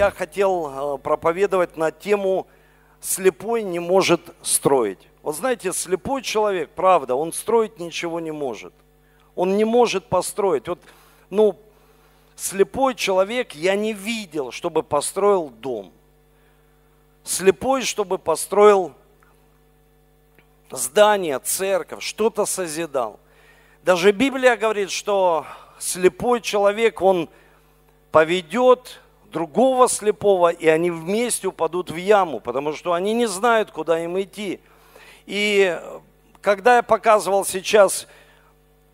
я хотел э, проповедовать на тему «Слепой не может строить». Вот знаете, слепой человек, правда, он строить ничего не может. Он не может построить. Вот, ну, слепой человек я не видел, чтобы построил дом. Слепой, чтобы построил здание, церковь, что-то созидал. Даже Библия говорит, что слепой человек, он поведет другого слепого, и они вместе упадут в яму, потому что они не знают, куда им идти. И когда я показывал сейчас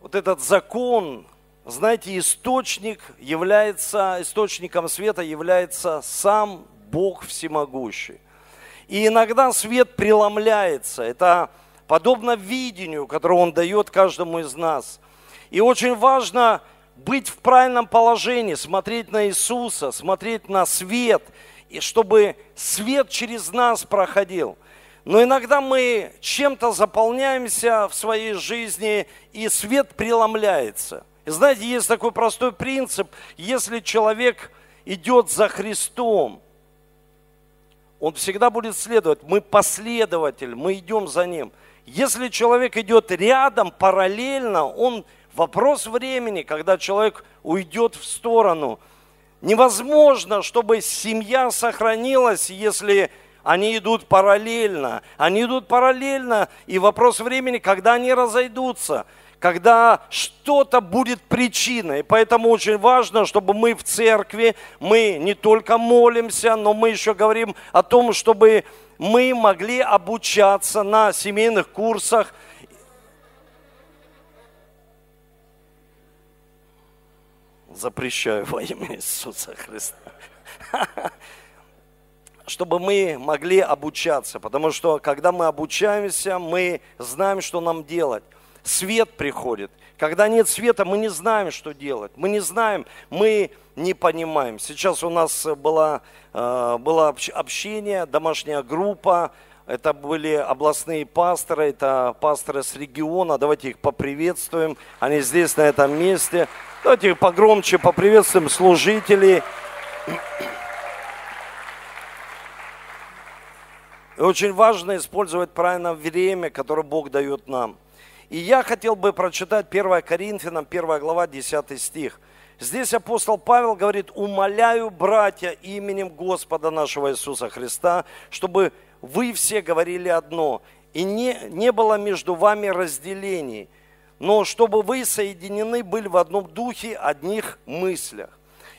вот этот закон, знаете, источник является, источником света является сам Бог всемогущий. И иногда свет преломляется. Это подобно видению, которое Он дает каждому из нас. И очень важно быть в правильном положении, смотреть на Иисуса, смотреть на свет, и чтобы свет через нас проходил. Но иногда мы чем-то заполняемся в своей жизни, и свет преломляется. И знаете, есть такой простой принцип, если человек идет за Христом, он всегда будет следовать. Мы последователь, мы идем за ним. Если человек идет рядом, параллельно, он Вопрос времени, когда человек уйдет в сторону. Невозможно, чтобы семья сохранилась, если они идут параллельно. Они идут параллельно, и вопрос времени, когда они разойдутся, когда что-то будет причиной. Поэтому очень важно, чтобы мы в церкви, мы не только молимся, но мы еще говорим о том, чтобы мы могли обучаться на семейных курсах – запрещаю во имя Иисуса Христа. Чтобы мы могли обучаться, потому что когда мы обучаемся, мы знаем, что нам делать. Свет приходит. Когда нет света, мы не знаем, что делать. Мы не знаем, мы не понимаем. Сейчас у нас было, э, было общение, домашняя группа, это были областные пасторы, это пасторы с региона. Давайте их поприветствуем. Они здесь, на этом месте. Давайте погромче поприветствуем служителей. И очень важно использовать правильно время, которое Бог дает нам. И я хотел бы прочитать 1 Коринфянам, 1 глава, 10 стих. Здесь апостол Павел говорит, умоляю, братья, именем Господа нашего Иисуса Христа, чтобы вы все говорили одно, и не, не было между вами разделений, но чтобы вы соединены были в одном духе, одних мыслях.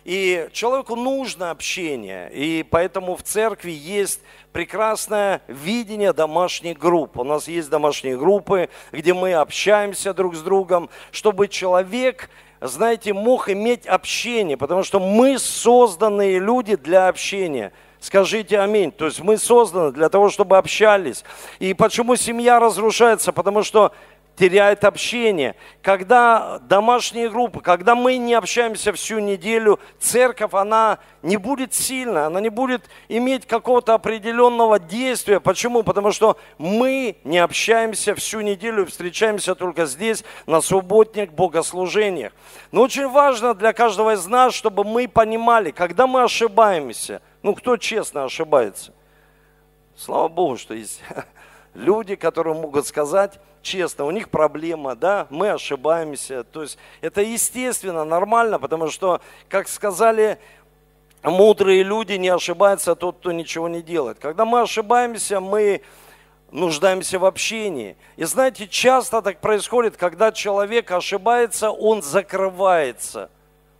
И человеку нужно общение, и поэтому в церкви есть прекрасное видение домашних групп. У нас есть домашние группы, где мы общаемся друг с другом, чтобы человек, знаете, мог иметь общение, потому что мы созданные люди для общения – Скажите аминь. То есть мы созданы для того, чтобы общались. И почему семья разрушается? Потому что теряет общение. Когда домашние группы, когда мы не общаемся всю неделю, церковь, она не будет сильна, она не будет иметь какого-то определенного действия. Почему? Потому что мы не общаемся всю неделю, встречаемся только здесь, на субботних богослужениях. Но очень важно для каждого из нас, чтобы мы понимали, когда мы ошибаемся, ну кто честно ошибается? Слава Богу, что есть люди, которые могут сказать, честно, у них проблема, да, мы ошибаемся. То есть это естественно, нормально, потому что, как сказали мудрые люди, не ошибается тот, кто ничего не делает. Когда мы ошибаемся, мы нуждаемся в общении. И знаете, часто так происходит, когда человек ошибается, он закрывается –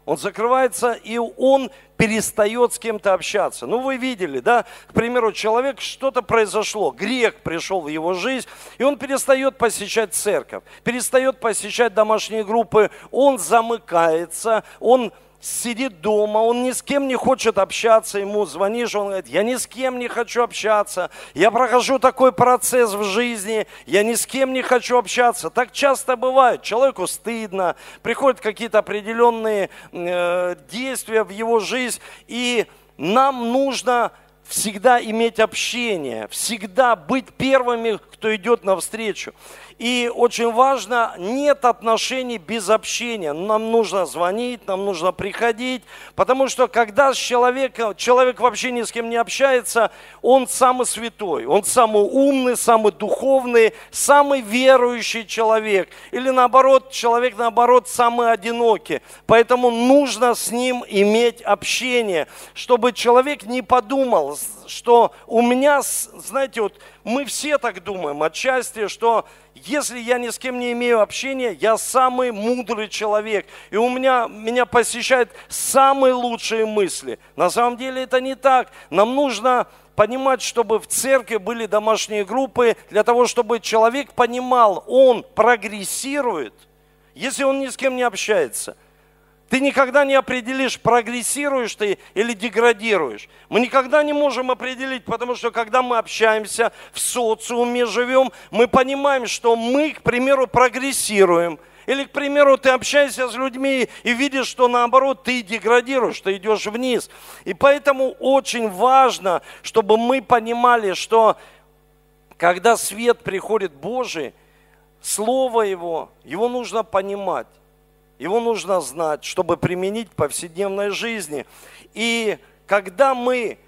он закрывается, и он перестает с кем-то общаться. Ну, вы видели, да? К примеру, человек, что-то произошло, грех пришел в его жизнь, и он перестает посещать церковь, перестает посещать домашние группы, он замыкается, он сидит дома, он ни с кем не хочет общаться, ему звонишь, он говорит, я ни с кем не хочу общаться, я прохожу такой процесс в жизни, я ни с кем не хочу общаться. Так часто бывает, человеку стыдно, приходят какие-то определенные э, действия в его жизнь, и нам нужно всегда иметь общение, всегда быть первыми, кто идет навстречу. И очень важно, нет отношений без общения. Нам нужно звонить, нам нужно приходить, потому что когда человек, человек вообще ни с кем не общается, он самый святой, он самый умный, самый духовный, самый верующий человек. Или наоборот, человек наоборот самый одинокий. Поэтому нужно с ним иметь общение, чтобы человек не подумал, что у меня, знаете, вот мы все так думаем отчасти, что если я ни с кем не имею общения, я самый мудрый человек, и у меня, меня посещают самые лучшие мысли. На самом деле это не так. Нам нужно понимать, чтобы в церкви были домашние группы, для того, чтобы человек понимал, он прогрессирует, если он ни с кем не общается – ты никогда не определишь, прогрессируешь ты или деградируешь. Мы никогда не можем определить, потому что когда мы общаемся в социуме, живем, мы понимаем, что мы, к примеру, прогрессируем. Или, к примеру, ты общаешься с людьми и видишь, что наоборот ты деградируешь, ты идешь вниз. И поэтому очень важно, чтобы мы понимали, что когда свет приходит Божий, Слово Его, его нужно понимать. Его нужно знать, чтобы применить в повседневной жизни. И когда мы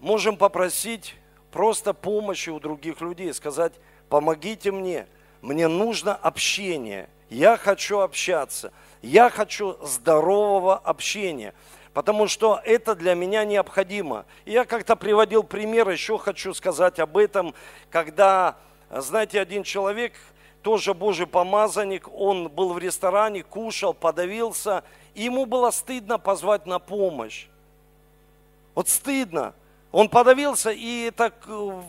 можем попросить просто помощи у других людей, сказать, помогите мне, мне нужно общение, я хочу общаться, я хочу здорового общения, потому что это для меня необходимо. Я как-то приводил пример, еще хочу сказать об этом, когда, знаете, один человек – тоже Божий помазанник, он был в ресторане, кушал, подавился, и ему было стыдно позвать на помощь. Вот стыдно. Он подавился, и так э,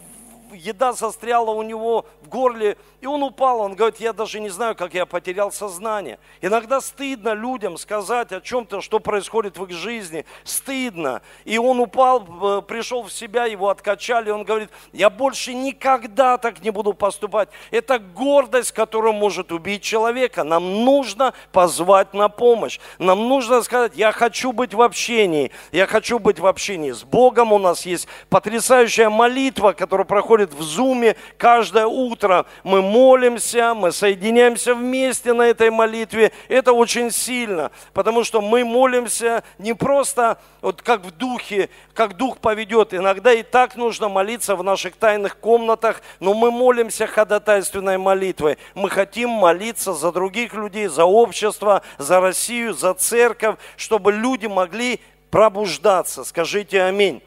еда застряла у него в горле, и он упал. Он говорит, я даже не знаю, как я потерял сознание. Иногда стыдно людям сказать о чем-то, что происходит в их жизни. Стыдно. И он упал, э, пришел в себя, его откачали. Он говорит, я больше никогда так не буду поступать. Это гордость, которая может убить человека. Нам нужно позвать на помощь. Нам нужно сказать, я хочу быть в общении. Я хочу быть в общении с Богом. У нас есть потрясающая молитва, которая проходит происходит в Зуме каждое утро. Мы молимся, мы соединяемся вместе на этой молитве. Это очень сильно, потому что мы молимся не просто вот как в духе, как дух поведет. Иногда и так нужно молиться в наших тайных комнатах, но мы молимся ходатайственной молитвой. Мы хотим молиться за других людей, за общество, за Россию, за церковь, чтобы люди могли пробуждаться. Скажите аминь.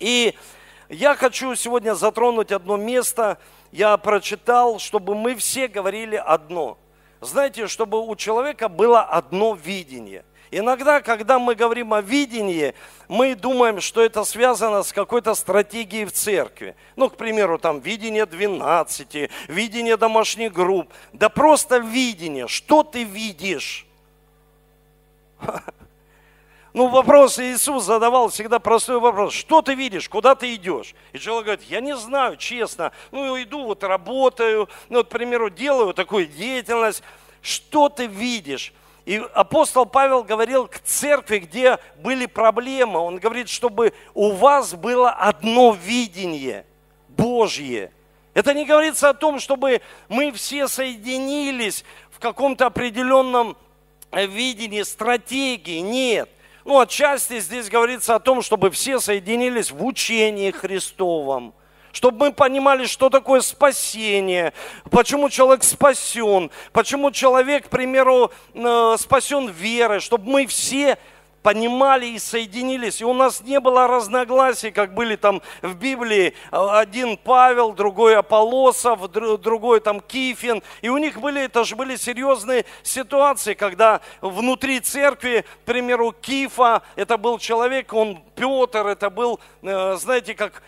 И я хочу сегодня затронуть одно место. Я прочитал, чтобы мы все говорили одно. Знаете, чтобы у человека было одно видение. Иногда, когда мы говорим о видении, мы думаем, что это связано с какой-то стратегией в церкви. Ну, к примеру, там видение 12, видение домашних групп. Да просто видение. Что ты видишь? Ну, вопрос Иисус задавал всегда простой вопрос. Что ты видишь? Куда ты идешь? И человек говорит, я не знаю, честно. Ну, иду, вот работаю, ну, вот, к примеру, делаю такую деятельность. Что ты видишь? И апостол Павел говорил к церкви, где были проблемы. Он говорит, чтобы у вас было одно видение Божье. Это не говорится о том, чтобы мы все соединились в каком-то определенном видении, стратегии. Нет. Ну, отчасти здесь говорится о том, чтобы все соединились в учении Христовом, чтобы мы понимали, что такое спасение, почему человек спасен, почему человек, к примеру, э, спасен верой, чтобы мы все понимали и соединились. И у нас не было разногласий, как были там в Библии. Один Павел, другой Аполосов, другой там Кифин. И у них были, это же были серьезные ситуации, когда внутри церкви, к примеру, Кифа, это был человек, он Петр, это был, э, знаете, как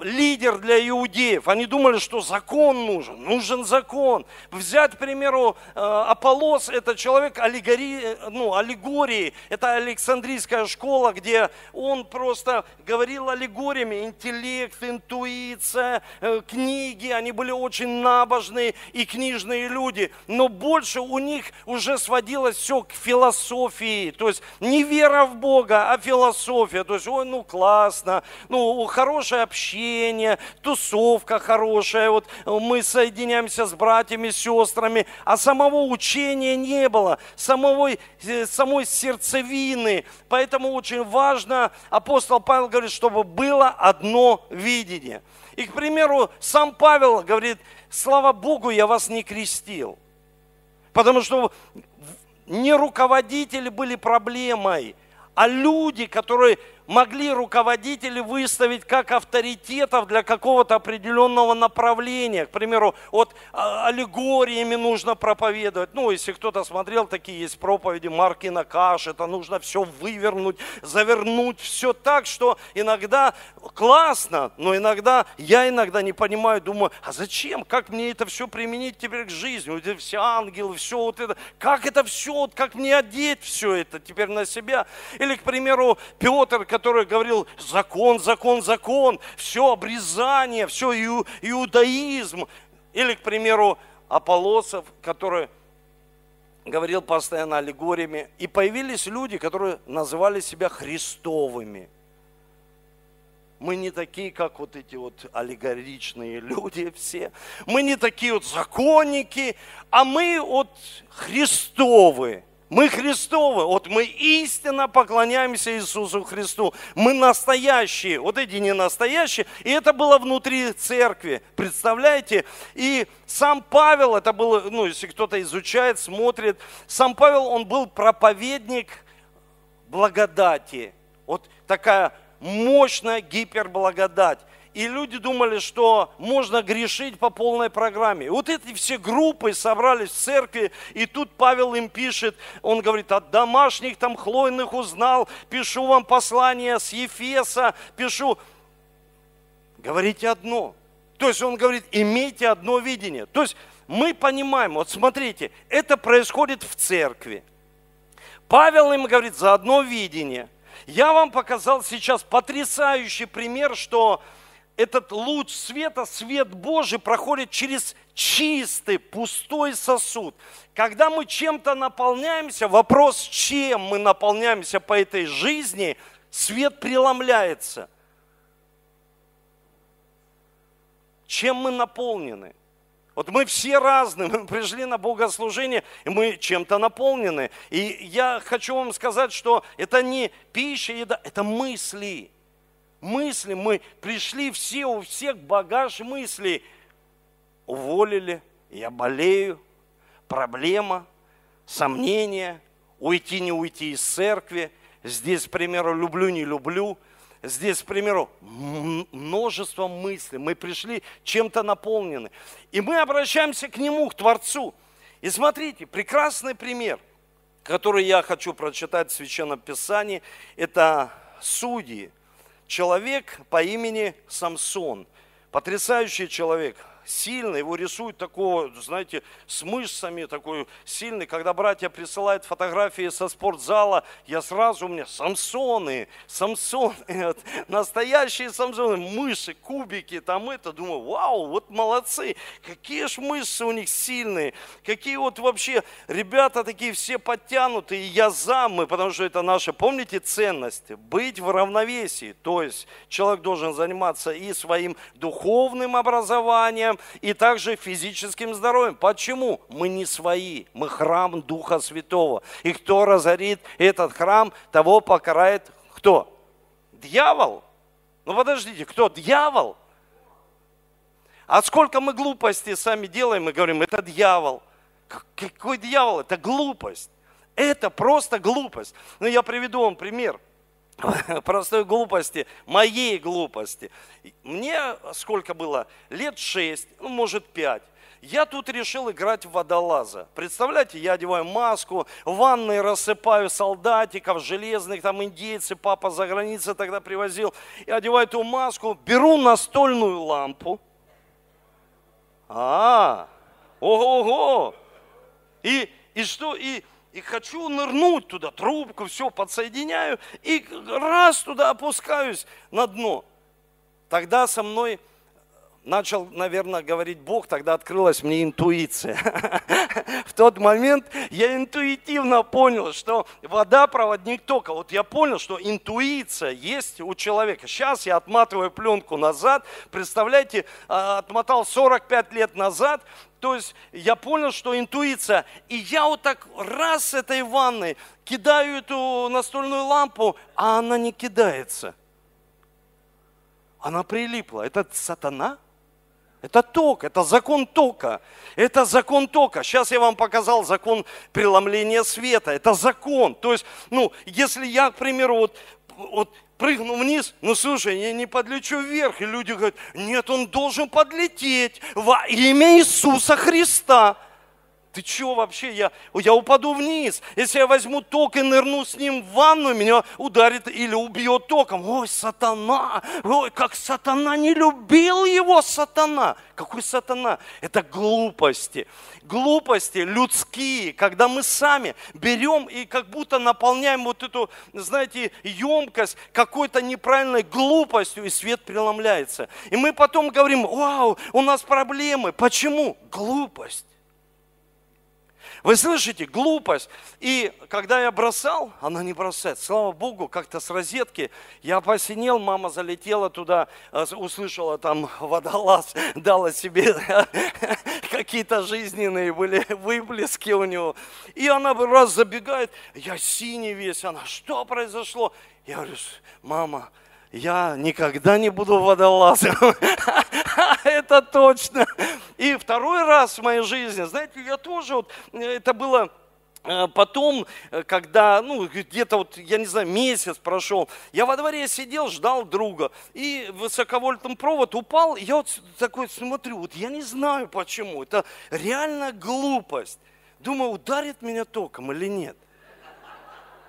лидер для иудеев. Они думали, что закон нужен, нужен закон. Взять, к примеру, э, Аполос, это человек аллегории, ну, аллегории, это Александрийская школа, где он просто говорил аллегориями, интеллект, интуиция, э, книги, они были очень набожные и книжные люди, но больше у них уже сводилось все к философии, то есть не вера в Бога, а философия, то есть, ой, ну классно, ну хорошая общение, тусовка хорошая, вот мы соединяемся с братьями, сестрами, а самого учения не было, самого, э, самой сердцевины. Поэтому очень важно, апостол Павел говорит, чтобы было одно видение. И, к примеру, сам Павел говорит, слава Богу, я вас не крестил. Потому что не руководители были проблемой, а люди, которые могли руководители выставить как авторитетов для какого-то определенного направления. К примеру, вот а, аллегориями нужно проповедовать. Ну, если кто-то смотрел, такие есть проповеди Маркина Каш, это нужно все вывернуть, завернуть, все так, что иногда классно, но иногда я иногда не понимаю, думаю, а зачем, как мне это все применить теперь к жизни, вот все ангелы, все вот это, как это все, как мне одеть все это теперь на себя. Или, к примеру, Петр, который говорил закон, закон, закон, все обрезание, все иудаизм. Или, к примеру, Аполосов, который говорил постоянно аллегориями. И появились люди, которые называли себя христовыми. Мы не такие, как вот эти вот аллегоричные люди все. Мы не такие вот законники, а мы вот Христовы. Мы Христовы, вот мы истинно поклоняемся Иисусу Христу. Мы настоящие, вот эти не настоящие. И это было внутри церкви, представляете? И сам Павел, это было, ну, если кто-то изучает, смотрит, сам Павел, он был проповедник благодати. Вот такая мощная гиперблагодать. И люди думали, что можно грешить по полной программе. Вот эти все группы собрались в церкви, и тут Павел им пишет, он говорит, от домашних там хлойных узнал, пишу вам послание с Ефеса, пишу, говорите одно. То есть он говорит, имейте одно видение. То есть мы понимаем, вот смотрите, это происходит в церкви. Павел им говорит за одно видение. Я вам показал сейчас потрясающий пример, что этот луч света, свет Божий проходит через чистый, пустой сосуд. Когда мы чем-то наполняемся, вопрос, чем мы наполняемся по этой жизни, свет преломляется. Чем мы наполнены? Вот мы все разные, мы пришли на богослужение, и мы чем-то наполнены. И я хочу вам сказать, что это не пища, еда, это мысли – мысли, мы пришли все, у всех багаж мыслей. Уволили, я болею, проблема, сомнения, уйти, не уйти из церкви. Здесь, к примеру, люблю, не люблю. Здесь, к примеру, множество мыслей. Мы пришли чем-то наполнены. И мы обращаемся к Нему, к Творцу. И смотрите, прекрасный пример, который я хочу прочитать в Священном Писании, это судьи, человек по имени Самсон. Потрясающий человек сильный, его рисуют такого, знаете, с мышцами, такой сильный. Когда братья присылают фотографии со спортзала, я сразу, у меня Самсоны, Самсоны, настоящие Самсоны, мыши, кубики, там это, думаю, вау, вот молодцы, какие ж мышцы у них сильные, какие вот вообще ребята такие все подтянутые, я за мы, потому что это наши, помните, ценности, быть в равновесии, то есть человек должен заниматься и своим духовным образованием, и также физическим здоровьем. Почему? Мы не свои, мы храм Духа Святого. И кто разорит этот храм, того покарает кто? Дьявол. Ну подождите, кто? Дьявол. А сколько мы глупости сами делаем, мы говорим, это дьявол. Какой дьявол? Это глупость. Это просто глупость. Ну, я приведу вам пример – простой глупости, моей глупости. Мне сколько было? Лет шесть, ну, может, пять. Я тут решил играть в водолаза. Представляете, я одеваю маску, в ванной рассыпаю солдатиков, железных, там индейцы, папа за границей тогда привозил. Я одеваю эту маску, беру настольную лампу. А, ого-го. И, и что, и и хочу нырнуть туда, трубку, все подсоединяю, и раз туда опускаюсь на дно. Тогда со мной начал, наверное, говорить Бог, тогда открылась мне интуиция. В тот момент я интуитивно понял, что вода проводник тока. Вот я понял, что интуиция есть у человека. Сейчас я отматываю пленку назад. Представляете, а, отмотал 45 лет назад, то есть я понял, что интуиция. И я вот так раз с этой ванной кидаю эту настольную лампу, а она не кидается. Она прилипла. Это сатана? Это ток, это закон тока. Это закон тока. Сейчас я вам показал закон преломления света. Это закон. То есть, ну, если я, к примеру, вот, вот прыгну вниз, ну слушай, я не подлечу вверх. И люди говорят, нет, он должен подлететь во имя Иисуса Христа. Ты что вообще? Я, я упаду вниз. Если я возьму ток и нырну с ним в ванну, меня ударит или убьет током. Ой, сатана! Ой, как сатана не любил его сатана! Какой сатана? Это глупости. Глупости людские, когда мы сами берем и как будто наполняем вот эту, знаете, емкость какой-то неправильной глупостью, и свет преломляется. И мы потом говорим, вау, у нас проблемы. Почему? Глупость. Вы слышите, глупость. И когда я бросал, она не бросает. Слава Богу, как-то с розетки я посинел, мама залетела туда, э, услышала там водолаз, дала себе какие-то жизненные были выплески у него. И она раз забегает, я синий весь, она, что произошло? Я говорю, мама, я никогда не буду водолазом. Это точно. И второй раз в моей жизни, знаете, я тоже вот, это было э, Потом, э, когда, ну, где-то вот, я не знаю, месяц прошел, я во дворе сидел, ждал друга, и высоковольтный провод упал, я вот такой смотрю, вот я не знаю почему, это реально глупость. Думаю, ударит меня током или нет.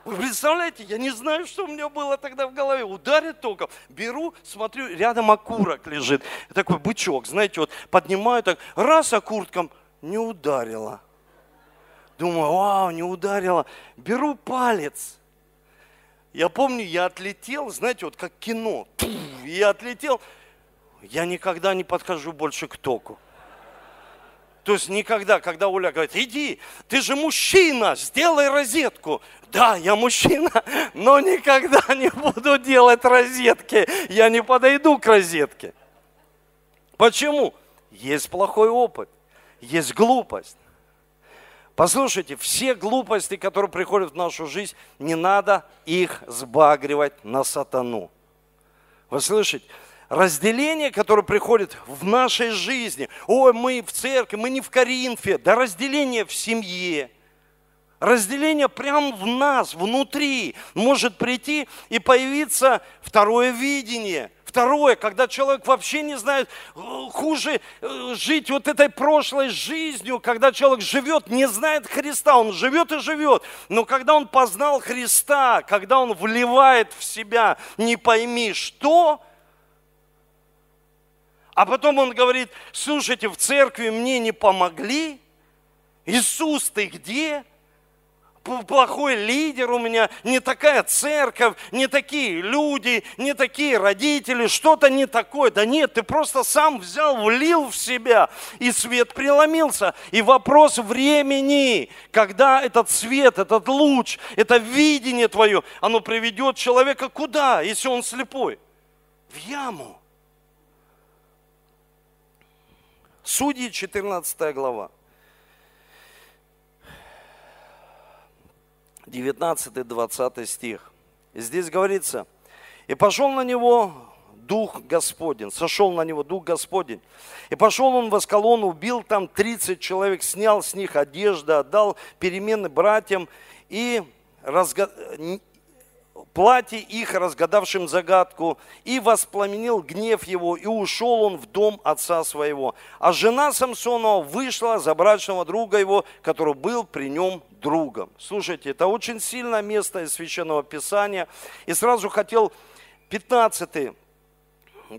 Вы представляете, я не знаю, что у меня было тогда в голове. Ударит током. Беру, смотрю, рядом окурок лежит. Такой бычок, знаете, вот поднимаю так, раз окурком, не ударила. Думаю, вау, не ударила. Беру палец. Я помню, я отлетел, знаете, вот как кино. Я отлетел. Я никогда не подхожу больше к току. То есть никогда, когда Оля говорит, иди, ты же мужчина, сделай розетку. Да, я мужчина, но никогда не буду делать розетки. Я не подойду к розетке. Почему? Есть плохой опыт, есть глупость. Послушайте, все глупости, которые приходят в нашу жизнь, не надо их сбагривать на сатану. Вы слышите? Разделение, которое приходит в нашей жизни. Ой, мы в церкви, мы не в Коринфе. Да разделение в семье. Разделение прямо в нас, внутри, может прийти и появиться второе видение. Второе, когда человек вообще не знает, э, хуже э, жить вот этой прошлой жизнью, когда человек живет, не знает Христа, он живет и живет. Но когда он познал Христа, когда он вливает в себя, не пойми что, а потом он говорит, слушайте, в церкви мне не помогли. Иисус, ты где? плохой лидер у меня, не такая церковь, не такие люди, не такие родители, что-то не такое. Да нет, ты просто сам взял, влил в себя, и свет преломился. И вопрос времени, когда этот свет, этот луч, это видение твое, оно приведет человека куда, если он слепой? В яму. Судьи, 14 глава. 19-20 стих. Здесь говорится, и пошел на него Дух Господень, сошел на него Дух Господень. И пошел он в Аскалон, убил там 30 человек, снял с них одежды, отдал перемены братьям и разго платье их, разгадавшим загадку, и воспламенил гнев его, и ушел он в дом отца своего. А жена Самсонова вышла за брачного друга его, который был при нем другом. Слушайте, это очень сильное место из Священного Писания. И сразу хотел 15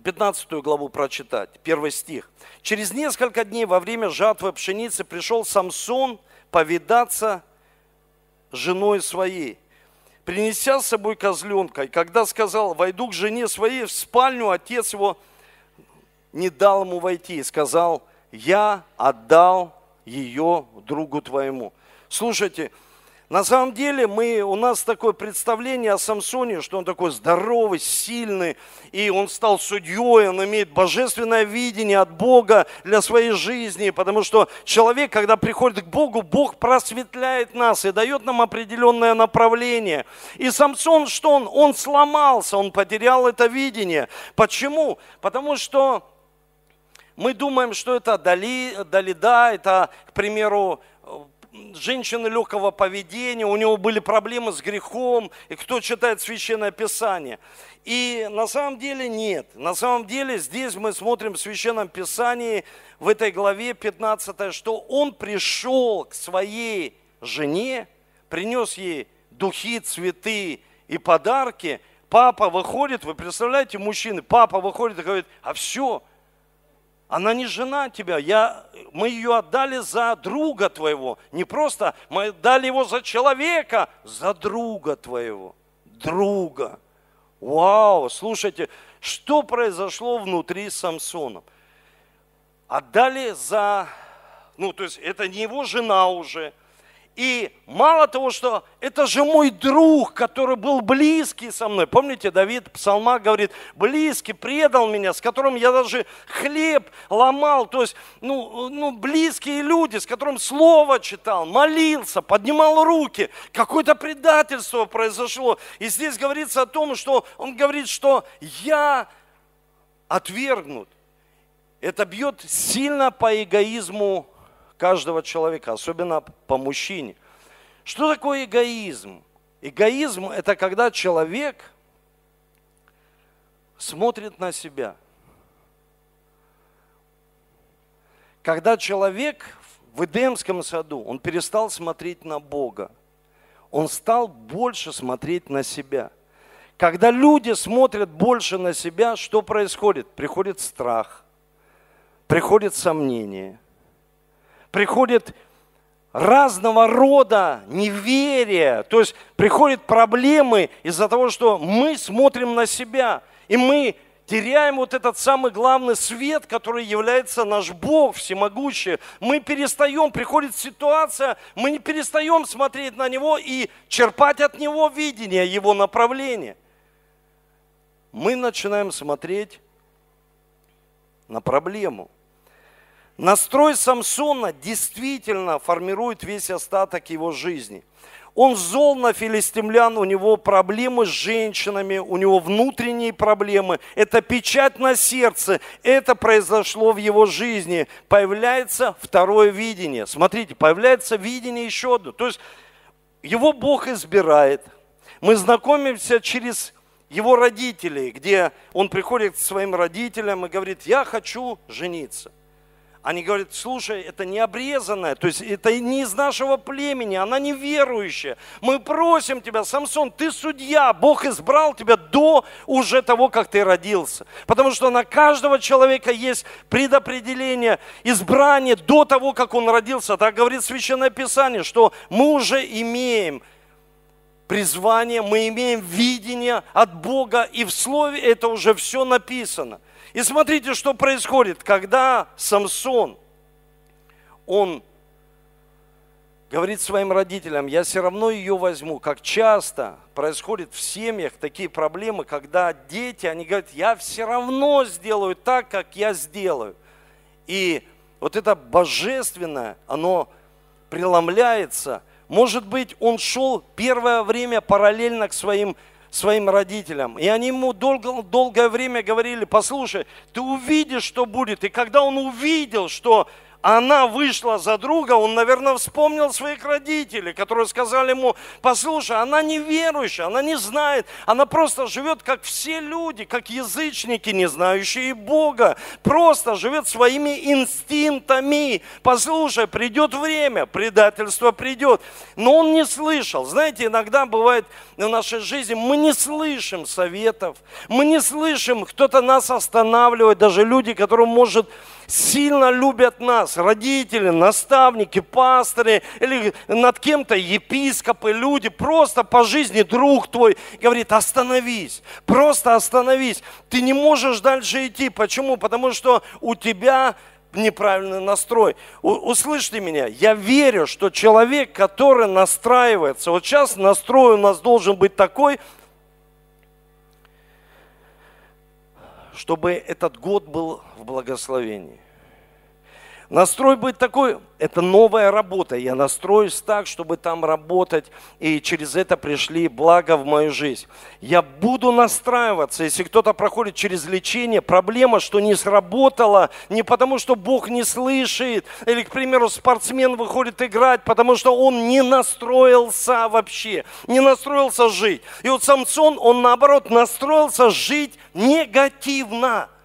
15 главу прочитать, первый стих. «Через несколько дней во время жатвы пшеницы пришел Самсон повидаться женой своей принеся с собой козленка. И когда сказал, войду к жене своей в спальню, отец его не дал ему войти и сказал, я отдал ее другу твоему. Слушайте, на самом деле мы, у нас такое представление о Самсоне, что он такой здоровый, сильный, и он стал судьей, он имеет божественное видение от Бога для своей жизни, потому что человек, когда приходит к Богу, Бог просветляет нас и дает нам определенное направление. И Самсон, что он? Он сломался, он потерял это видение. Почему? Потому что мы думаем, что это Дали, Далида, это, к примеру, женщины легкого поведения, у него были проблемы с грехом, и кто читает Священное Писание. И на самом деле нет. На самом деле здесь мы смотрим в Священном Писании, в этой главе 15, что он пришел к своей жене, принес ей духи, цветы и подарки. Папа выходит, вы представляете, мужчины, папа выходит и говорит, а все, она не жена тебя, я, мы ее отдали за друга твоего. Не просто, мы отдали его за человека, за друга твоего. Друга. Вау, слушайте, что произошло внутри Самсона? Отдали за, ну то есть это не его жена уже, и мало того, что это же мой друг, который был близкий со мной. Помните, Давид Псалма говорит, близкий, предал меня, с которым я даже хлеб ломал. То есть, ну, ну близкие люди, с которым слово читал, молился, поднимал руки. Какое-то предательство произошло. И здесь говорится о том, что он говорит, что я отвергнут. Это бьет сильно по эгоизму каждого человека, особенно по мужчине. Что такое эгоизм? Эгоизм – это когда человек смотрит на себя. Когда человек в Эдемском саду, он перестал смотреть на Бога. Он стал больше смотреть на себя. Когда люди смотрят больше на себя, что происходит? Приходит страх, приходит сомнение – приходит разного рода неверие, то есть приходят проблемы из-за того, что мы смотрим на себя, и мы теряем вот этот самый главный свет, который является наш Бог всемогущий. Мы перестаем, приходит ситуация, мы не перестаем смотреть на Него и черпать от Него видение, Его направление. Мы начинаем смотреть на проблему – Настрой Самсона действительно формирует весь остаток его жизни. Он зол на филистимлян, у него проблемы с женщинами, у него внутренние проблемы. Это печать на сердце, это произошло в его жизни. Появляется второе видение. Смотрите, появляется видение еще одно. То есть его Бог избирает. Мы знакомимся через его родителей, где он приходит к своим родителям и говорит, я хочу жениться. Они говорят, слушай, это не обрезанная, то есть это не из нашего племени, она не верующая. Мы просим тебя, Самсон, ты судья, Бог избрал тебя до уже того, как ты родился. Потому что на каждого человека есть предопределение, избрание до того, как он родился. Так говорит Священное Писание, что мы уже имеем призвание, мы имеем видение от Бога, и в Слове это уже все написано – и смотрите, что происходит, когда Самсон, он говорит своим родителям, я все равно ее возьму. Как часто происходит в семьях такие проблемы, когда дети, они говорят, я все равно сделаю так, как я сделаю. И вот это божественное, оно преломляется. Может быть, он шел первое время параллельно к своим своим родителям. И они ему долго, долгое время говорили, послушай, ты увидишь, что будет. И когда он увидел, что она вышла за друга, он, наверное, вспомнил своих родителей, которые сказали ему, послушай, она не верующая, она не знает, она просто живет, как все люди, как язычники, не знающие Бога, просто живет своими инстинктами. Послушай, придет время, предательство придет. Но он не слышал. Знаете, иногда бывает в нашей жизни, мы не слышим советов, мы не слышим, кто-то нас останавливает, даже люди, которые, может, сильно любят нас, родители, наставники, пасторы или над кем-то епископы, люди, просто по жизни друг твой говорит, остановись, просто остановись. Ты не можешь дальше идти. Почему? Потому что у тебя неправильный настрой. услышьте меня, я верю, что человек, который настраивается, вот сейчас настрой у нас должен быть такой, чтобы этот год был в благословении. Настрой будет такой, это новая работа. Я настроюсь так, чтобы там работать, и через это пришли блага в мою жизнь. Я буду настраиваться, если кто-то проходит через лечение, проблема, что не сработало, не потому, что Бог не слышит, или, к примеру, спортсмен выходит играть, потому что он не настроился вообще, не настроился жить. И вот Самсон, он наоборот настроился жить негативно –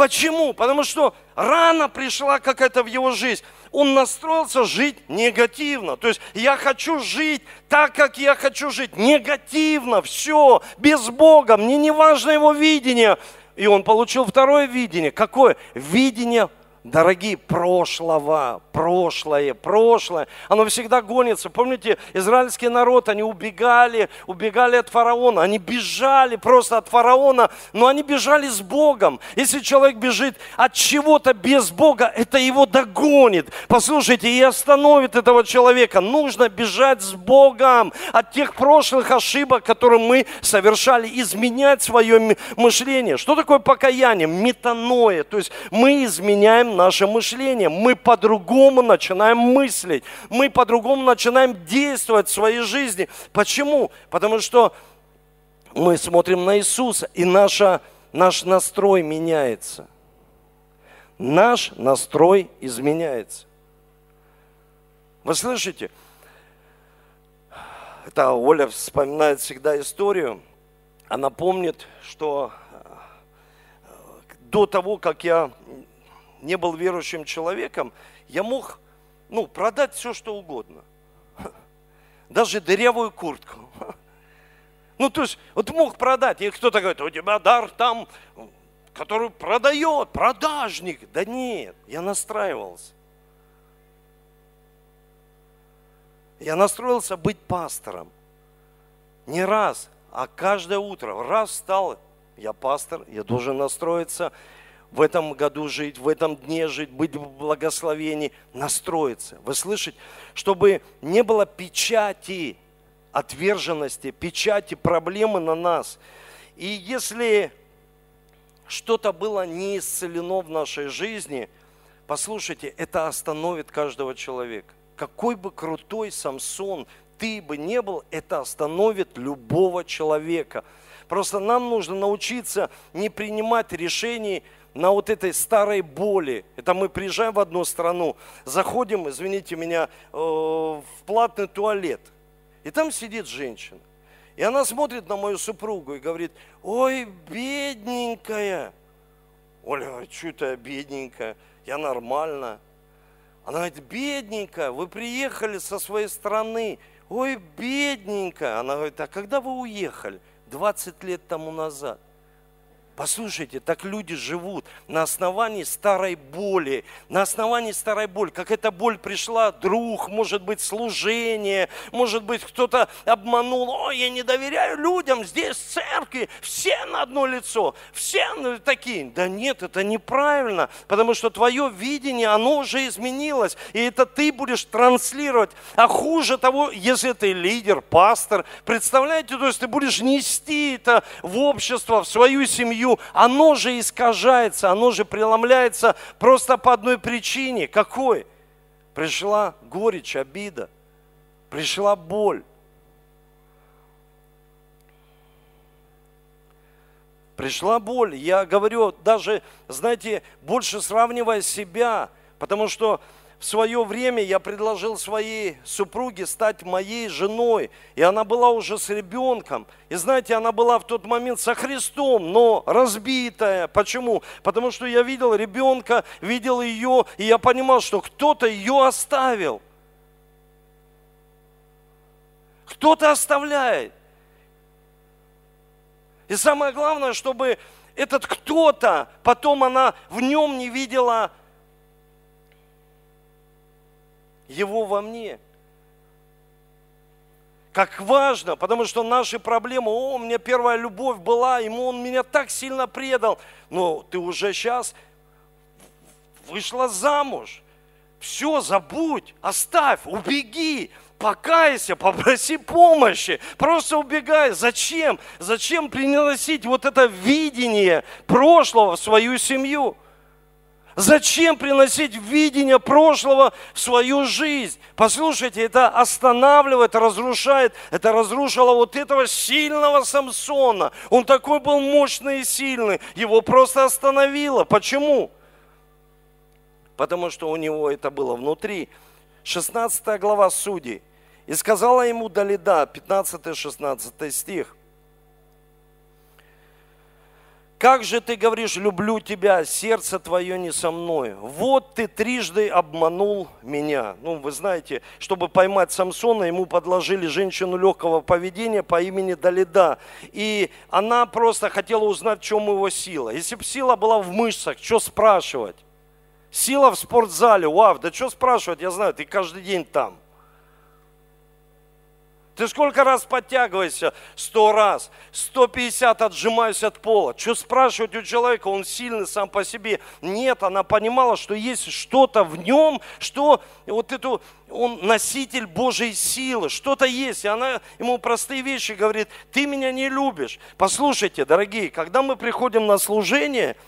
Почему? Потому что рано пришла какая-то в его жизнь. Он настроился жить негативно. То есть я хочу жить так, как я хочу жить. Негативно, все, без Бога. Мне не важно его видение. И он получил второе видение. Какое? Видение Дорогие, прошлого, прошлое, прошлое, оно всегда гонится. Помните, израильский народ, они убегали, убегали от фараона, они бежали просто от фараона, но они бежали с Богом. Если человек бежит от чего-то без Бога, это его догонит. Послушайте, и остановит этого человека. Нужно бежать с Богом от тех прошлых ошибок, которые мы совершали, изменять свое мышление. Что такое покаяние? Метаноя, то есть мы изменяем наше мышление. Мы по-другому начинаем мыслить. Мы по-другому начинаем действовать в своей жизни. Почему? Потому что мы смотрим на Иисуса, и наша, наш настрой меняется. Наш настрой изменяется. Вы слышите? Это Оля вспоминает всегда историю. Она помнит, что до того, как я не был верующим человеком, я мог ну, продать все, что угодно. Даже дырявую куртку. Ну, то есть, вот мог продать. И кто-то говорит, у тебя дар там, который продает, продажник. Да нет, я настраивался. Я настроился быть пастором. Не раз, а каждое утро. Раз встал, я пастор, я должен настроиться в этом году жить, в этом дне жить, быть в благословении, настроиться. Вы слышите? Чтобы не было печати отверженности, печати проблемы на нас. И если что-то было не исцелено в нашей жизни, послушайте, это остановит каждого человека. Какой бы крутой Самсон ты бы не был, это остановит любого человека. Просто нам нужно научиться не принимать решений на вот этой старой боли. Это мы приезжаем в одну страну, заходим, извините меня, э, в платный туалет. И там сидит женщина. И она смотрит на мою супругу и говорит, ой, бедненькая. Оля говорит, что это бедненькая? Я нормально. Она говорит, бедненькая, вы приехали со своей страны. Ой, бедненькая. Она говорит, а когда вы уехали? 20 лет тому назад. Послушайте, так люди живут на основании старой боли, на основании старой боли. Как эта боль пришла, друг, может быть, служение, может быть, кто-то обманул. Ой, я не доверяю людям, здесь в церкви все на одно лицо, все такие. Да нет, это неправильно, потому что твое видение, оно уже изменилось, и это ты будешь транслировать. А хуже того, если ты лидер, пастор, представляете, то есть ты будешь нести это в общество, в свою семью, оно же искажается, оно же преломляется просто по одной причине. Какой? Пришла горечь, обида, пришла боль. Пришла боль. Я говорю, даже, знаете, больше сравнивая себя, потому что в свое время я предложил своей супруге стать моей женой, и она была уже с ребенком. И знаете, она была в тот момент со Христом, но разбитая. Почему? Потому что я видел ребенка, видел ее, и я понимал, что кто-то ее оставил. Кто-то оставляет. И самое главное, чтобы этот кто-то, потом она в нем не видела его во мне. Как важно, потому что наши проблемы, о, у меня первая любовь была, ему он меня так сильно предал. Но ты уже сейчас вышла замуж. Все, забудь, оставь, убеги, покайся, попроси помощи, просто убегай. Зачем? Зачем приносить вот это видение прошлого в свою семью? Зачем приносить видение прошлого в свою жизнь? Послушайте, это останавливает, разрушает. Это разрушило вот этого сильного Самсона. Он такой был мощный и сильный. Его просто остановило. Почему? Потому что у него это было внутри. 16 глава Судей. И сказала ему Далида, 15-16 стих. Как же ты говоришь, люблю тебя, сердце твое не со мной. Вот ты трижды обманул меня. Ну, вы знаете, чтобы поймать Самсона, ему подложили женщину легкого поведения по имени Далида. И она просто хотела узнать, в чем его сила. Если бы сила была в мышцах, что спрашивать? Сила в спортзале, вау, да что спрашивать, я знаю, ты каждый день там. Ты сколько раз подтягиваешься? Сто раз. Сто пятьдесят отжимаюсь от пола. Что спрашивать у человека? Он сильный сам по себе. Нет, она понимала, что есть что-то в нем, что вот эту, он носитель Божьей силы. Что-то есть. И она ему простые вещи говорит. Ты меня не любишь. Послушайте, дорогие, когда мы приходим на служение –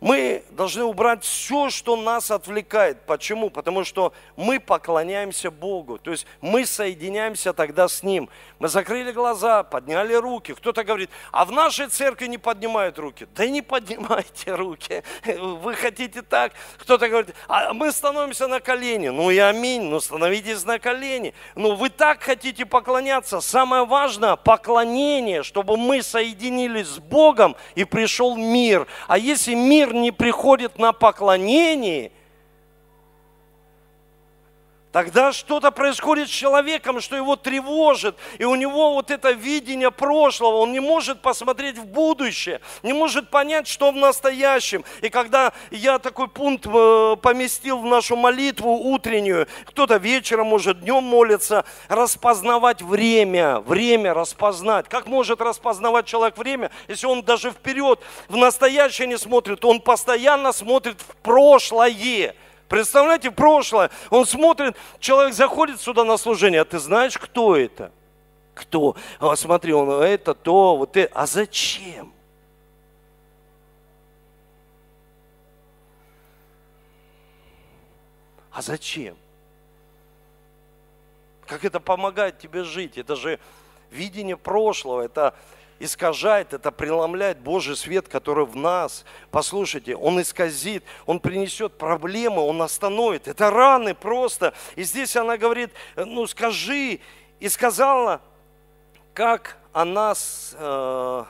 мы должны убрать все, что нас отвлекает. Почему? Потому что мы поклоняемся Богу. То есть мы соединяемся тогда с Ним. Мы закрыли глаза, подняли руки. Кто-то говорит, а в нашей церкви не поднимают руки. Да не поднимайте руки. Вы хотите так. Кто-то говорит, а мы становимся на колени. Ну и аминь, ну становитесь на колени. Ну вы так хотите поклоняться. Самое важное, поклонение, чтобы мы соединились с Богом и пришел мир. А если мир мир не приходит на поклонение, Тогда что-то происходит с человеком, что его тревожит, и у него вот это видение прошлого, он не может посмотреть в будущее, не может понять, что в настоящем. И когда я такой пункт э, поместил в нашу молитву утреннюю, кто-то вечером может, днем молится, распознавать время, время распознать. Как может распознавать человек время, если он даже вперед, в настоящее не смотрит, он постоянно смотрит в прошлое. Представляете, прошлое. Он смотрит, человек заходит сюда на служение, а ты знаешь, кто это? Кто? А, смотри, он это, то, вот это. А зачем? А зачем? Как это помогает тебе жить? Это же видение прошлого, это искажает, это преломляет Божий свет, который в нас. Послушайте, он исказит, он принесет проблемы, он остановит. Это раны просто. И здесь она говорит, ну скажи, и сказала, как она... Э,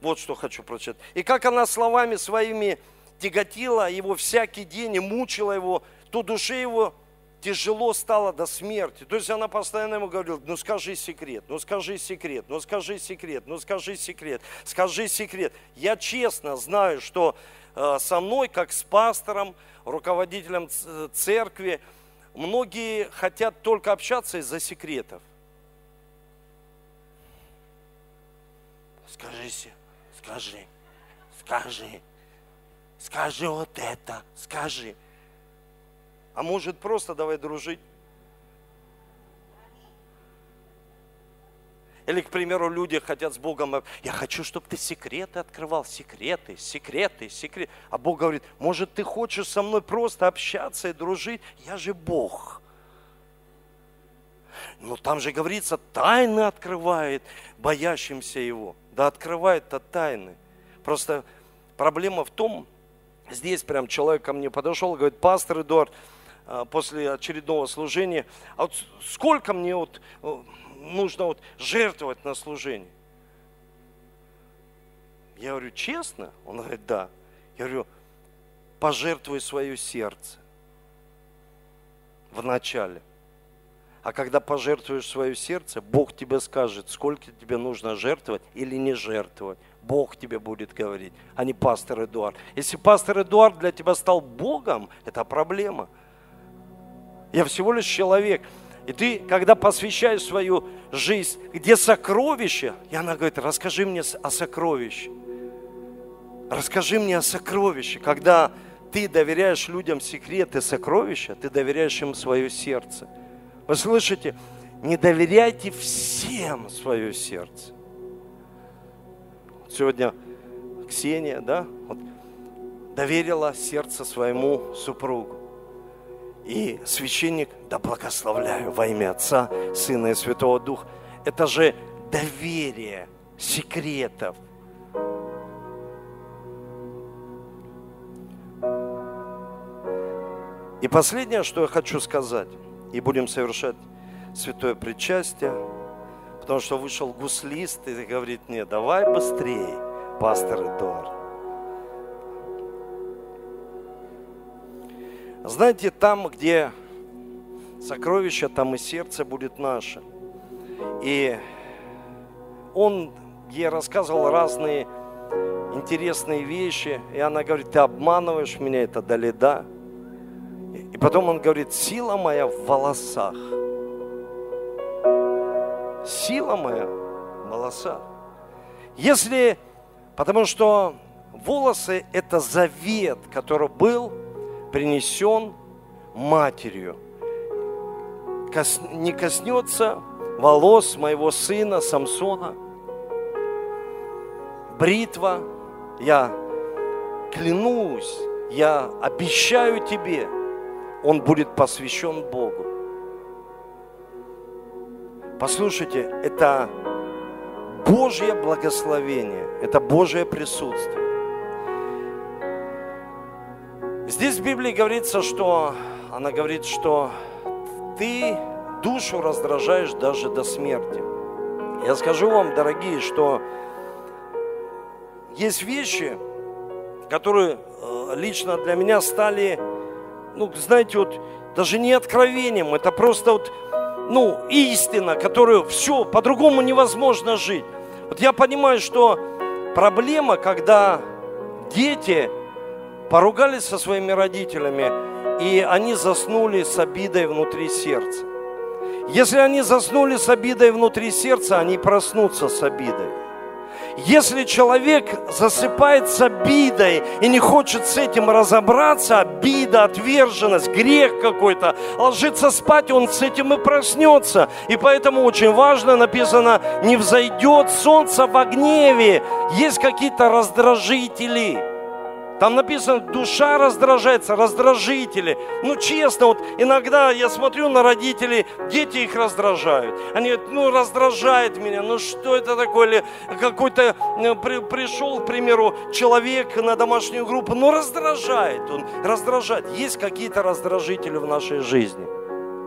вот что хочу прочитать. И как она словами своими тяготила его всякий день и мучила его, то душе его тяжело стало до смерти. То есть она постоянно ему говорила, ну скажи секрет, ну скажи секрет, ну скажи секрет, ну скажи секрет, скажи секрет. Я честно знаю, что э, со мной, как с пастором, руководителем церкви, многие хотят только общаться из-за секретов. Скажи, скажи, скажи, скажи вот это, скажи. А может просто давай дружить? Или, к примеру, люди хотят с Богом, я хочу, чтобы ты секреты открывал, секреты, секреты, секреты. А Бог говорит, может, ты хочешь со мной просто общаться и дружить? Я же Бог. Но там же говорится, тайны открывает боящимся Его. Да открывает-то тайны. Просто проблема в том, здесь прям человек ко мне подошел, говорит, пастор Эдуард, после очередного служения, а вот сколько мне вот э, нужно вот жертвовать на служение? Я говорю, честно? Он говорит, да. Я говорю, пожертвуй свое сердце в начале. А когда пожертвуешь свое сердце, Бог тебе скажет, сколько тебе нужно жертвовать или не жертвовать. Бог тебе будет говорить, а не пастор Эдуард. Если пастор Эдуард для тебя стал Богом, это проблема. Я всего лишь человек. И ты, когда посвящаешь свою жизнь, где сокровище, и она говорит, расскажи мне о сокровище. Расскажи мне о сокровище. Когда ты доверяешь людям секреты сокровища, ты доверяешь им свое сердце. Вы слышите? Не доверяйте всем свое сердце. Сегодня Ксения, да, вот, доверила сердце своему супругу. И священник, да благословляю во имя Отца, Сына и Святого Духа. Это же доверие секретов. И последнее, что я хочу сказать, и будем совершать святое причастие, потому что вышел гуслист и говорит мне, давай быстрее, пастор Эдуард. Знаете, там, где сокровище, там и сердце будет наше. И он ей рассказывал разные интересные вещи, и она говорит, ты обманываешь меня, это до леда. И потом он говорит, сила моя в волосах. Сила моя в волосах. Если, потому что волосы – это завет, который был принесен матерью. Кос, не коснется волос моего сына Самсона. Бритва, я клянусь, я обещаю тебе – он будет посвящен Богу. Послушайте, это Божье благословение, это Божье присутствие. Здесь в Библии говорится, что она говорит, что ты душу раздражаешь даже до смерти. Я скажу вам, дорогие, что есть вещи, которые э, лично для меня стали ну, знаете, вот даже не откровением, это просто вот, ну, истина, которую все, по-другому невозможно жить. Вот я понимаю, что проблема, когда дети поругались со своими родителями, и они заснули с обидой внутри сердца. Если они заснули с обидой внутри сердца, они проснутся с обидой. Если человек засыпает с обидой и не хочет с этим разобраться, обида, отверженность, грех какой-то, ложится спать, он с этим и проснется. И поэтому очень важно написано, не взойдет солнце в гневе. Есть какие-то раздражители – там написано, душа раздражается, раздражители. Ну, честно, вот иногда я смотрю на родителей, дети их раздражают. Они говорят, ну, раздражает меня, ну, что это такое? Или какой-то э, при, пришел, к примеру, человек на домашнюю группу, ну, раздражает он, раздражает. Есть какие-то раздражители в нашей жизни.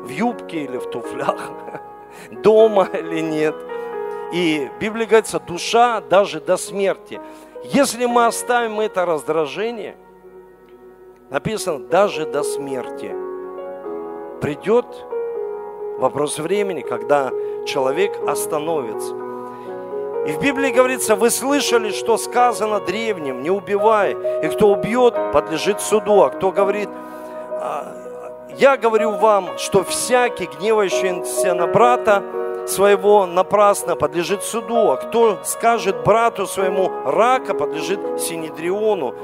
В юбке или в туфлях, дома или нет. И Библия говорится, душа даже до смерти. Если мы оставим это раздражение, написано даже до смерти, придет вопрос времени, когда человек остановится. И в Библии говорится, вы слышали, что сказано древним, не убивай, и кто убьет, подлежит суду, а кто говорит, «А, я говорю вам, что всякий, гневающийся на брата, своего напрасно подлежит суду, а кто скажет брату своему рака, подлежит синедриону,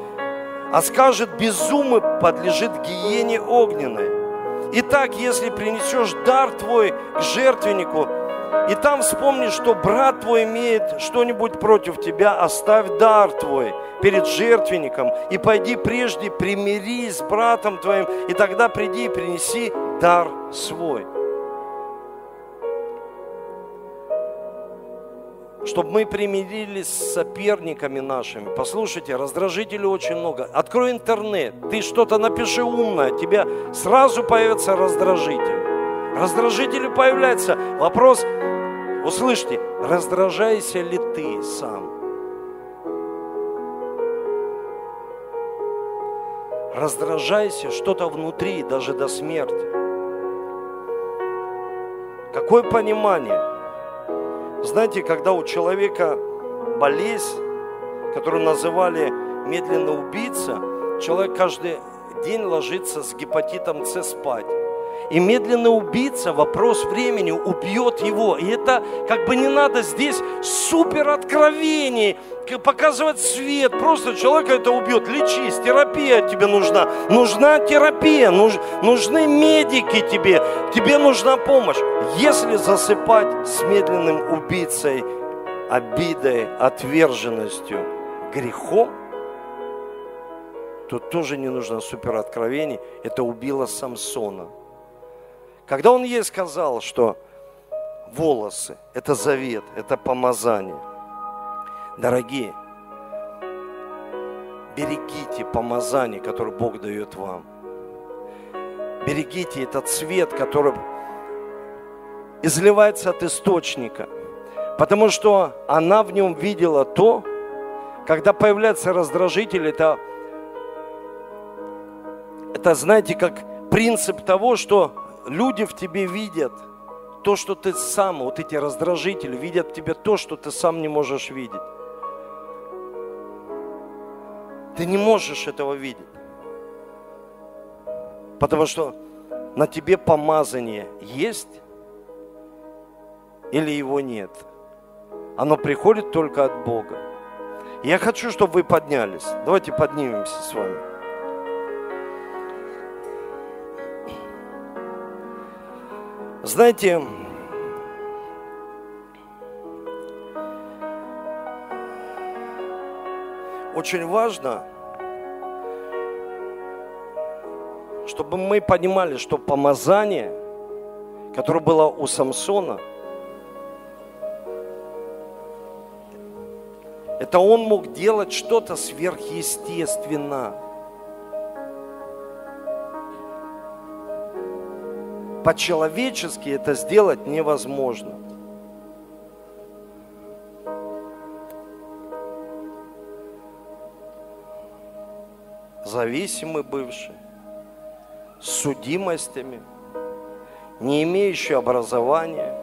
а скажет безумы, подлежит гиене огненной. Итак, если принесешь дар твой к жертвеннику, и там вспомни, что брат твой имеет что-нибудь против тебя, оставь дар твой перед жертвенником и пойди прежде примирись с братом твоим, и тогда приди и принеси дар свой. Чтобы мы примирились с соперниками нашими. Послушайте, раздражителей очень много. Открой интернет, ты что-то напиши умное, тебе сразу появится раздражитель. Раздражители появляются. Вопрос, услышьте, раздражайся ли ты сам? Раздражайся что-то внутри, даже до смерти. Какое понимание? Знаете, когда у человека болезнь, которую называли медленный убийца, человек каждый день ложится с гепатитом С спать. И медленный убийца, вопрос времени, убьет его. И это как бы не надо здесь супер откровений, показывать свет. Просто человека это убьет. Лечись, терапия тебе нужна. Нужна терапия, нуж, нужны медики тебе. Тебе нужна помощь. Если засыпать с медленным убийцей, обидой, отверженностью, грехом, то тоже не нужно супер откровений. Это убило Самсона. Когда он ей сказал, что волосы – это завет, это помазание. Дорогие, берегите помазание, которое Бог дает вам. Берегите этот свет, который изливается от источника. Потому что она в нем видела то, когда появляется раздражитель, это, это знаете, как принцип того, что люди в тебе видят то, что ты сам, вот эти раздражители, видят в тебе то, что ты сам не можешь видеть. Ты не можешь этого видеть. Потому что на тебе помазание есть или его нет. Оно приходит только от Бога. Я хочу, чтобы вы поднялись. Давайте поднимемся с вами. Знаете, очень важно, чтобы мы понимали, что помазание, которое было у Самсона, это он мог делать что-то сверхъестественно – по-человечески это сделать невозможно. Зависимый бывший, судимостями, не имеющий образования.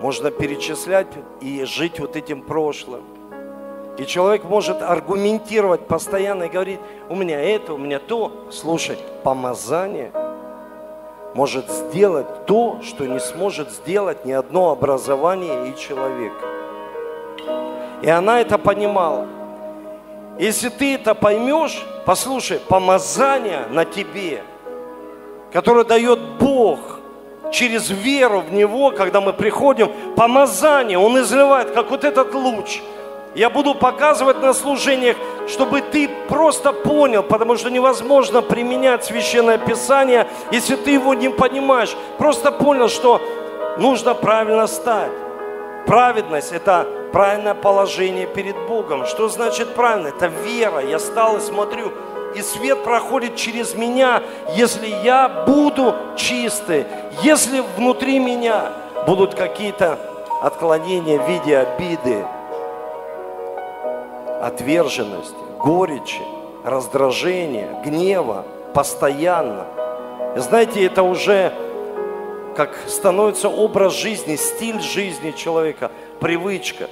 Можно перечислять и жить вот этим прошлым. И человек может аргументировать постоянно и говорить, у меня это, у меня то. Слушай, помазание – может сделать то, что не сможет сделать ни одно образование и человек. И она это понимала. Если ты это поймешь, послушай, помазание на тебе, которое дает Бог через веру в Него, когда мы приходим, помазание, Он изливает, как вот этот луч – я буду показывать на служениях, чтобы ты просто понял, потому что невозможно применять священное писание, если ты его не понимаешь. Просто понял, что нужно правильно стать. Праведность – это правильное положение перед Богом. Что значит правильно? Это вера. Я стал и смотрю, и свет проходит через меня, если я буду чистый, если внутри меня будут какие-то отклонения в виде обиды, отверженности, горечи, раздражения, гнева постоянно. знаете, это уже как становится образ жизни, стиль жизни человека, привычка.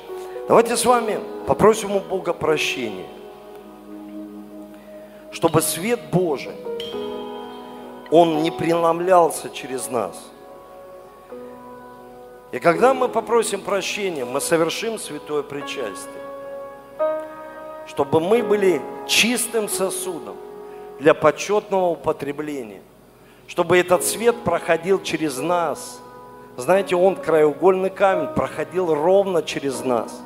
Давайте с вами попросим у Бога прощения, чтобы свет Божий, он не преломлялся через нас. И когда мы попросим прощения, мы совершим святое причастие чтобы мы были чистым сосудом для почетного употребления, чтобы этот свет проходил через нас. Знаете, он, краеугольный камень, проходил ровно через нас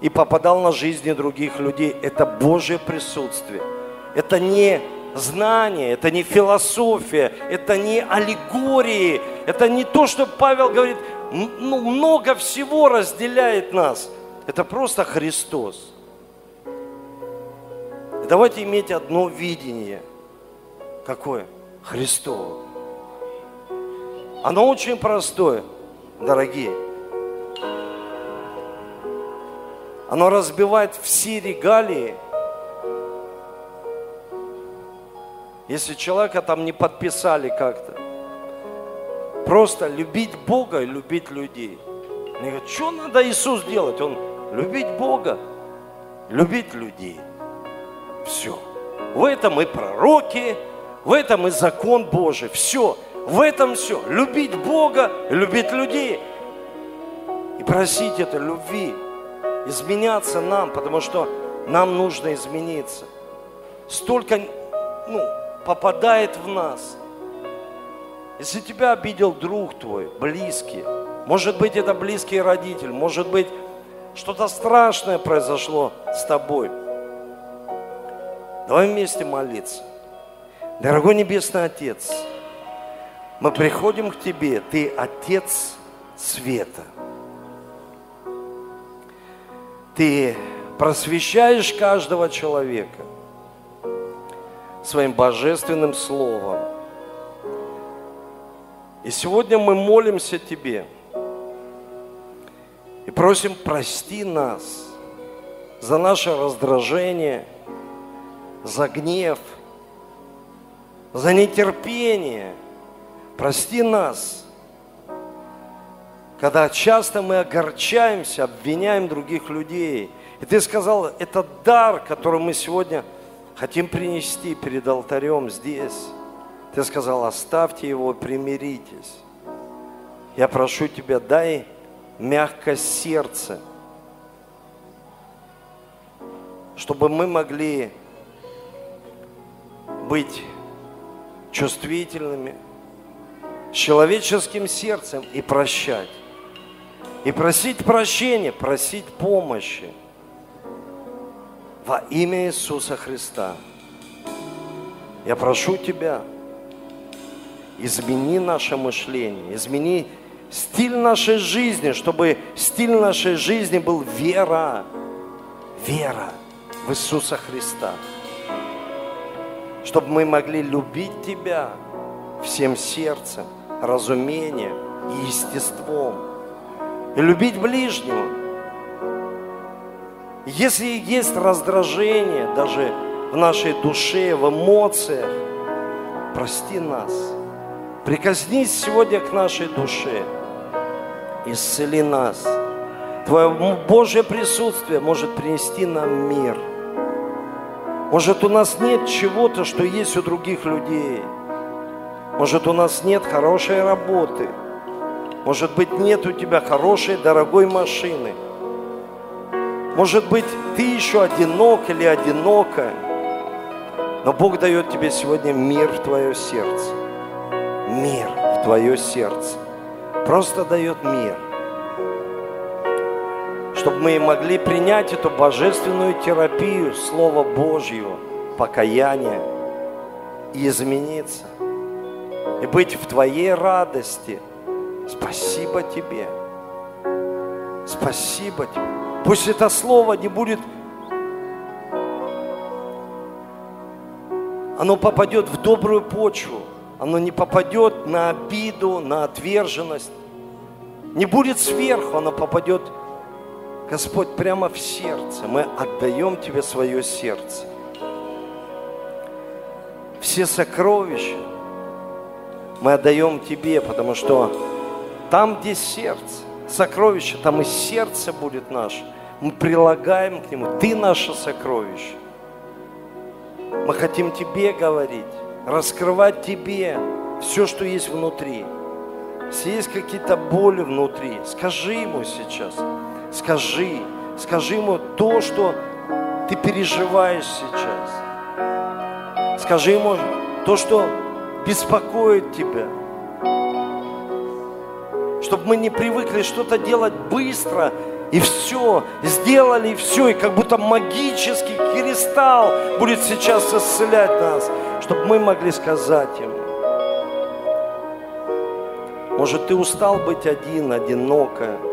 и попадал на жизни других людей. Это Божье присутствие. Это не знание, это не философия, это не аллегории, это не то, что Павел говорит, ну, много всего разделяет нас. Это просто Христос. Давайте иметь одно видение. Какое? Христово. Оно очень простое, дорогие. Оно разбивает все регалии. Если человека там не подписали как-то, Просто любить Бога и любить людей. Они говорят, что надо Иисус делать? Он любить Бога, любить людей. Все. В этом и пророки, в этом и закон Божий. Все. В этом все. Любить Бога, любить людей. И просить это любви. Изменяться нам, потому что нам нужно измениться. Столько ну, попадает в нас. Если тебя обидел друг твой, близкий, может быть, это близкий родитель, может быть, что-то страшное произошло с тобой. Давай вместе молиться. Дорогой Небесный Отец, мы приходим к Тебе, Ты Отец света. Ты просвещаешь каждого человека своим божественным словом. И сегодня мы молимся Тебе и просим прости нас за наше раздражение, за гнев, за нетерпение. Прости нас, когда часто мы огорчаемся, обвиняем других людей. И ты сказал, это дар, который мы сегодня хотим принести перед алтарем здесь. Ты сказал, оставьте его, примиритесь. Я прошу тебя, дай мягкое сердце, чтобы мы могли быть чувствительными, с человеческим сердцем и прощать. И просить прощения, просить помощи во имя Иисуса Христа. Я прошу Тебя, измени наше мышление, измени стиль нашей жизни, чтобы стиль нашей жизни был вера, вера в Иисуса Христа. Чтобы мы могли любить Тебя всем сердцем, разумением и естеством. И любить ближнего. Если есть раздражение даже в нашей душе, в эмоциях, прости нас – Прикоснись сегодня к нашей душе. Исцели нас. Твое Божье присутствие может принести нам мир. Может, у нас нет чего-то, что есть у других людей. Может, у нас нет хорошей работы. Может быть, нет у тебя хорошей, дорогой машины. Может быть, ты еще одинок или одинока. Но Бог дает тебе сегодня мир в твое сердце мир в твое сердце. Просто дает мир. Чтобы мы могли принять эту божественную терапию, Слово Божье, покаяние и измениться. И быть в Твоей радости. Спасибо Тебе. Спасибо Тебе. Пусть это Слово не будет оно попадет в добрую почву, оно не попадет на обиду, на отверженность. Не будет сверху, оно попадет, Господь, прямо в сердце. Мы отдаем Тебе свое сердце. Все сокровища мы отдаем Тебе, потому что там, где сердце, сокровище, там и сердце будет наше. Мы прилагаем к нему. Ты наше сокровище. Мы хотим Тебе говорить раскрывать тебе все, что есть внутри. Если есть какие-то боли внутри, скажи ему сейчас. Скажи. Скажи ему то, что ты переживаешь сейчас. Скажи ему то, что беспокоит тебя. Чтобы мы не привыкли что-то делать быстро и все, сделали и все, и как будто магический кристалл будет сейчас исцелять нас чтобы мы могли сказать им. Может, ты устал быть один, одиноко.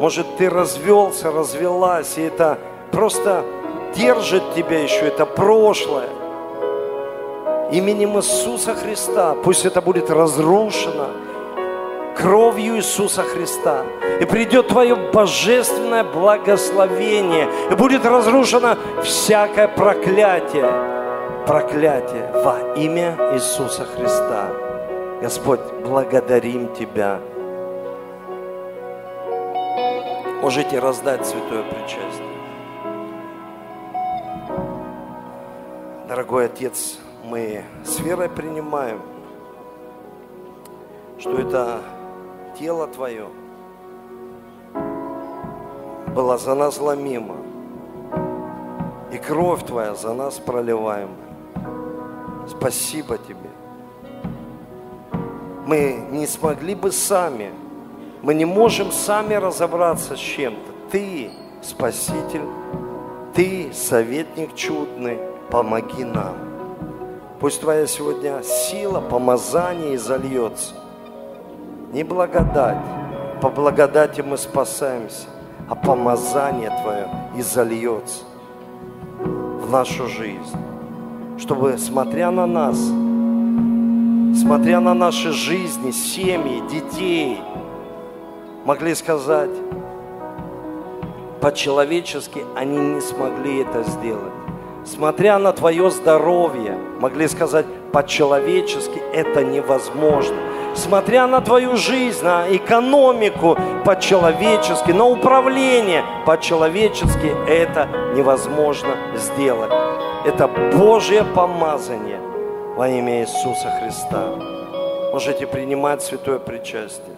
Может, ты развелся, развелась, и это просто держит тебя еще, это прошлое. Именем Иисуса Христа пусть это будет разрушено кровью Иисуса Христа. И придет Твое божественное благословение. И будет разрушено всякое проклятие проклятие во имя Иисуса Христа. Господь, благодарим Тебя. Можете раздать святое причастие. Дорогой Отец, мы с верой принимаем, что это тело Твое было за нас ломимо, и кровь Твоя за нас проливаема. Спасибо Тебе. Мы не смогли бы сами, мы не можем сами разобраться с чем-то. Ты Спаситель, Ты советник чудный, помоги нам. Пусть Твоя сегодня сила, помазание изольется. Не благодать, по благодати мы спасаемся, а помазание Твое изольется в нашу жизнь. Чтобы, смотря на нас, смотря на наши жизни, семьи, детей, могли сказать, по-человечески они не смогли это сделать смотря на твое здоровье, могли сказать, по-человечески это невозможно. Смотря на твою жизнь, на экономику по-человечески, на управление по-человечески, это невозможно сделать. Это Божье помазание во имя Иисуса Христа. Можете принимать святое причастие.